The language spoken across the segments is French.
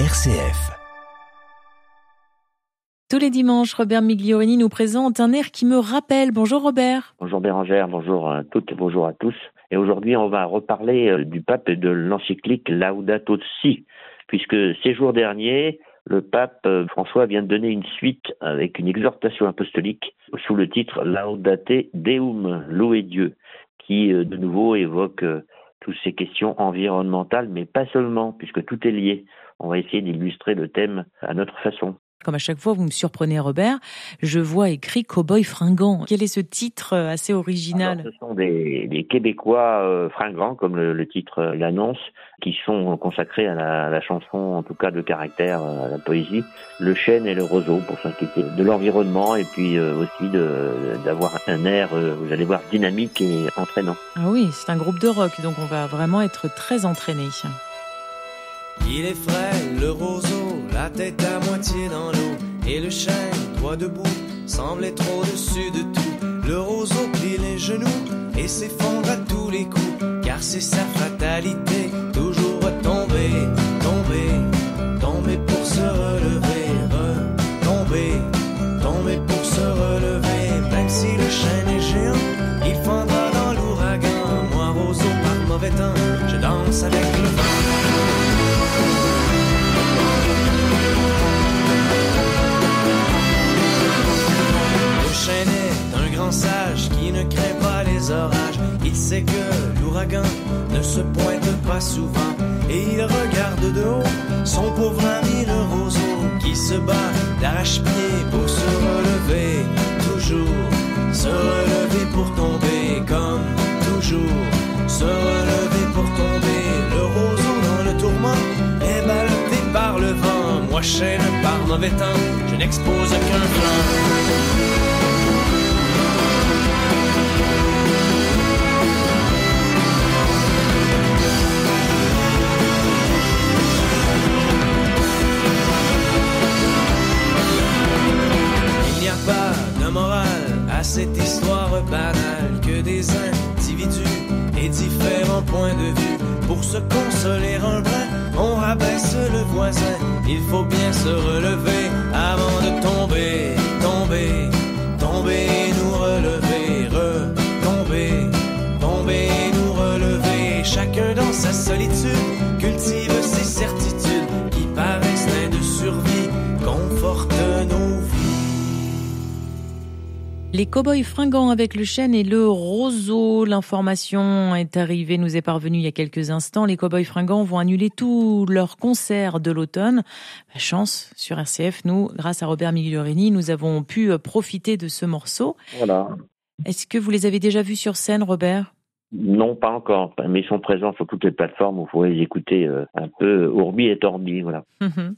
RCF. Tous les dimanches, Robert Migliorini nous présente un air qui me rappelle. Bonjour Robert. Bonjour Bérangère, bonjour à toutes et bonjour à tous. Et aujourd'hui, on va reparler euh, du pape et de l'encyclique Laudato Si, puisque ces jours derniers, le pape euh, François vient de donner une suite avec une exhortation apostolique sous le titre Laudate Deum, louer Dieu, qui euh, de nouveau évoque toutes ces questions environnementales, mais pas seulement, puisque tout est lié. On va essayer d'illustrer le thème à notre façon. Comme à chaque fois, vous me surprenez, Robert. Je vois écrit Cowboy fringant. Quel est ce titre euh, assez original Ce sont des, Québécois euh, fringants, comme le, titre euh, l'annonce, qui sont consacrés à la, chanson, en tout cas de caractère, à la poésie, le chêne et le roseau, pour s'inquiéter de l'environnement et puis aussi d'avoir un air, vous allez voir, dynamique et entraînant. Ah oui, c'est un groupe de rock, donc on va vraiment être très entraîné. Il est frais, le roseau, la tête à dans l'eau. Et le chêne, droit debout, semble être au-dessus de tout. Le roseau plie les genoux et s'effondre à tous les coups. Car c'est sa fatalité, toujours tomber, tomber, tomber pour se relever, tomber, tomber pour se relever. Même si le chêne est géant, il fendra dans l'ouragan. Moi, roseau par mauvais temps, je danse avec se bat d'arrache-pied pour se relever. Toujours se relever pour tomber comme toujours. Se relever pour tomber. Le roseau dans le tourment est ballotté par le vent. Moi chaîne par mauvais temps, je n'expose qu'un flanc. Cette histoire banale que des individus et différents points de vue. Pour se consoler un brin, on rabaisse le voisin. Il faut bien se relever avant de tomber, tomber, Les cow-boys fringants avec le chêne et le roseau. L'information est arrivée, nous est parvenue il y a quelques instants. Les cow-boys fringants vont annuler tous leurs concerts de l'automne. Chance sur RCF, nous, grâce à Robert Migliorini, nous avons pu profiter de ce morceau. Voilà. Est-ce que vous les avez déjà vus sur scène, Robert? Non, pas encore, mais ils sont présents sur toutes les plateformes. Vous pouvez les écouter euh, un peu ourbi et torbi, voilà. Mhm.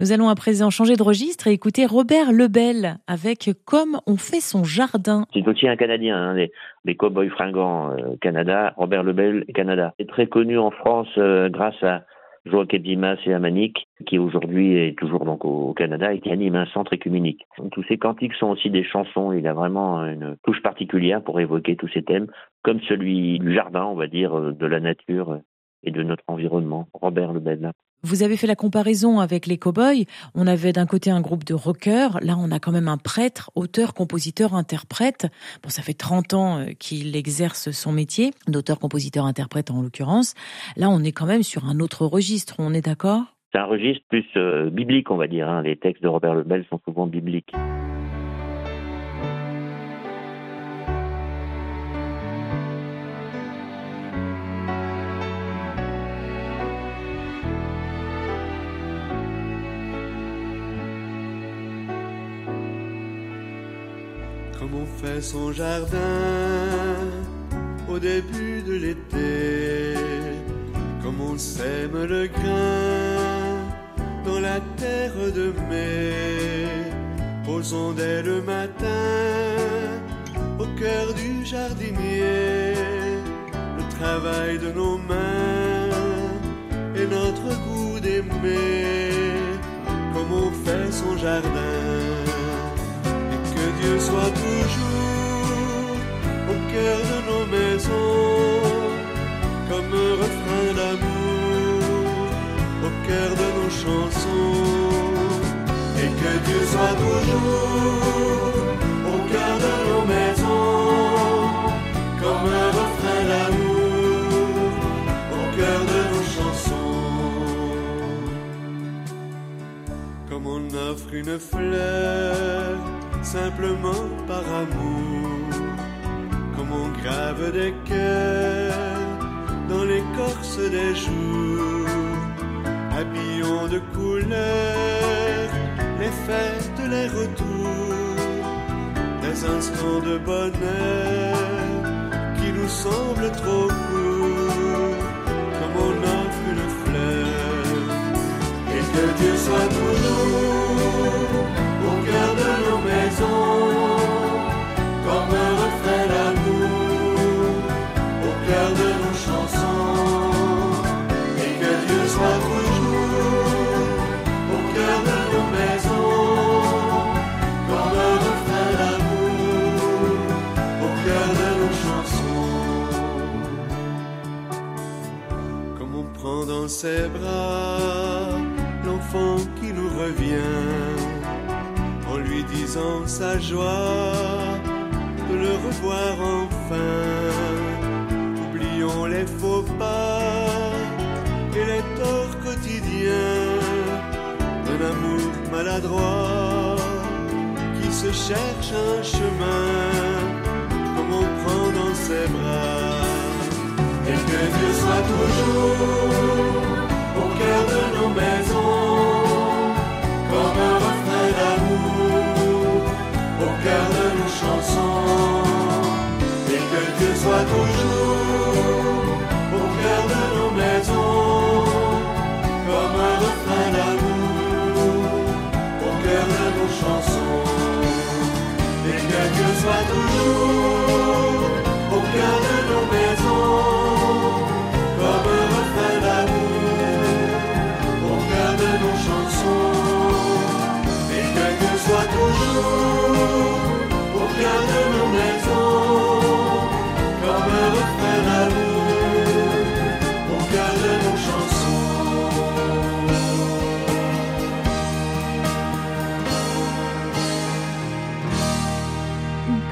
Nous allons à présent changer de registre et écouter Robert Lebel avec Comme on fait son jardin. C'est aussi un Canadien, hein, les, les Cowboys fringants euh, Canada, Robert Lebel Canada. C'est très connu en France euh, grâce à Joachim Dimas et Amanik, qui aujourd'hui est toujours donc au Canada et qui anime un centre écuménique. tous ces cantiques sont aussi des chansons. Il a vraiment une touche particulière pour évoquer tous ces thèmes, comme celui du jardin, on va dire, de la nature et de notre environnement. Robert Lebel. Vous avez fait la comparaison avec les cow-boys. On avait d'un côté un groupe de rockers. Là, on a quand même un prêtre, auteur, compositeur, interprète. Bon, ça fait 30 ans euh, qu'il exerce son métier, d'auteur, compositeur, interprète en l'occurrence. Là, on est quand même sur un autre registre. On est d'accord? C'est un registre plus euh, biblique, on va dire. Hein. Les textes de Robert Lebel sont souvent bibliques. Comme on fait son jardin au début de l'été, comme on sème le grain dans la terre de mai, posons dès le matin au cœur du jardinier le travail de nos mains et notre goût d'aimer, comme on fait son jardin Dieu soit toujours au cœur de nos maisons, comme un refrain d'amour au cœur de nos chansons. Et que Dieu soit toujours au cœur de nos maisons comme un refrain d'amour au cœur de nos chansons. Comme on offre une fleur simplement par amour comme on grave des cœurs dans l'écorce des jours habillons de couleurs les fêtes, les retours, des instants de bonheur qui nous semblent trop courts, comme on offre une fleur. Et que Dieu soit toujours au Dans ses bras l'enfant qui nous revient, en lui disant sa joie de le revoir enfin. Oublions les faux pas et les torts quotidiens d'un amour maladroit qui se cherche un chemin comme on prend dans ses bras. Et que Dieu soit toujours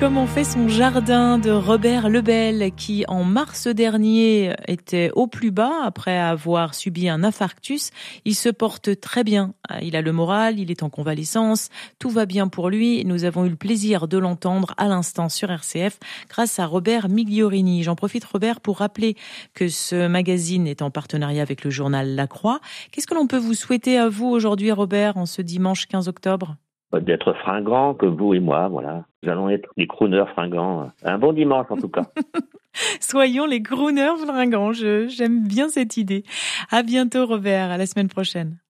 Comment fait son jardin de Robert Lebel qui en mars dernier était au plus bas après avoir subi un infarctus. Il se porte très bien. Il a le moral, il est en convalescence, tout va bien pour lui. Nous avons eu le plaisir de l'entendre à l'instant sur RCF grâce à Robert Migliorini. J'en profite Robert pour rappeler que ce magazine est en partenariat avec le journal La Croix. Qu'est-ce que l'on peut vous souhaiter à vous aujourd'hui Robert en ce dimanche 15 octobre? D'être fringants que vous et moi, voilà. Nous allons être des crooners fringants. Un bon dimanche en tout cas. Soyons les crooners fringants. J'aime bien cette idée. À bientôt Robert, à la semaine prochaine.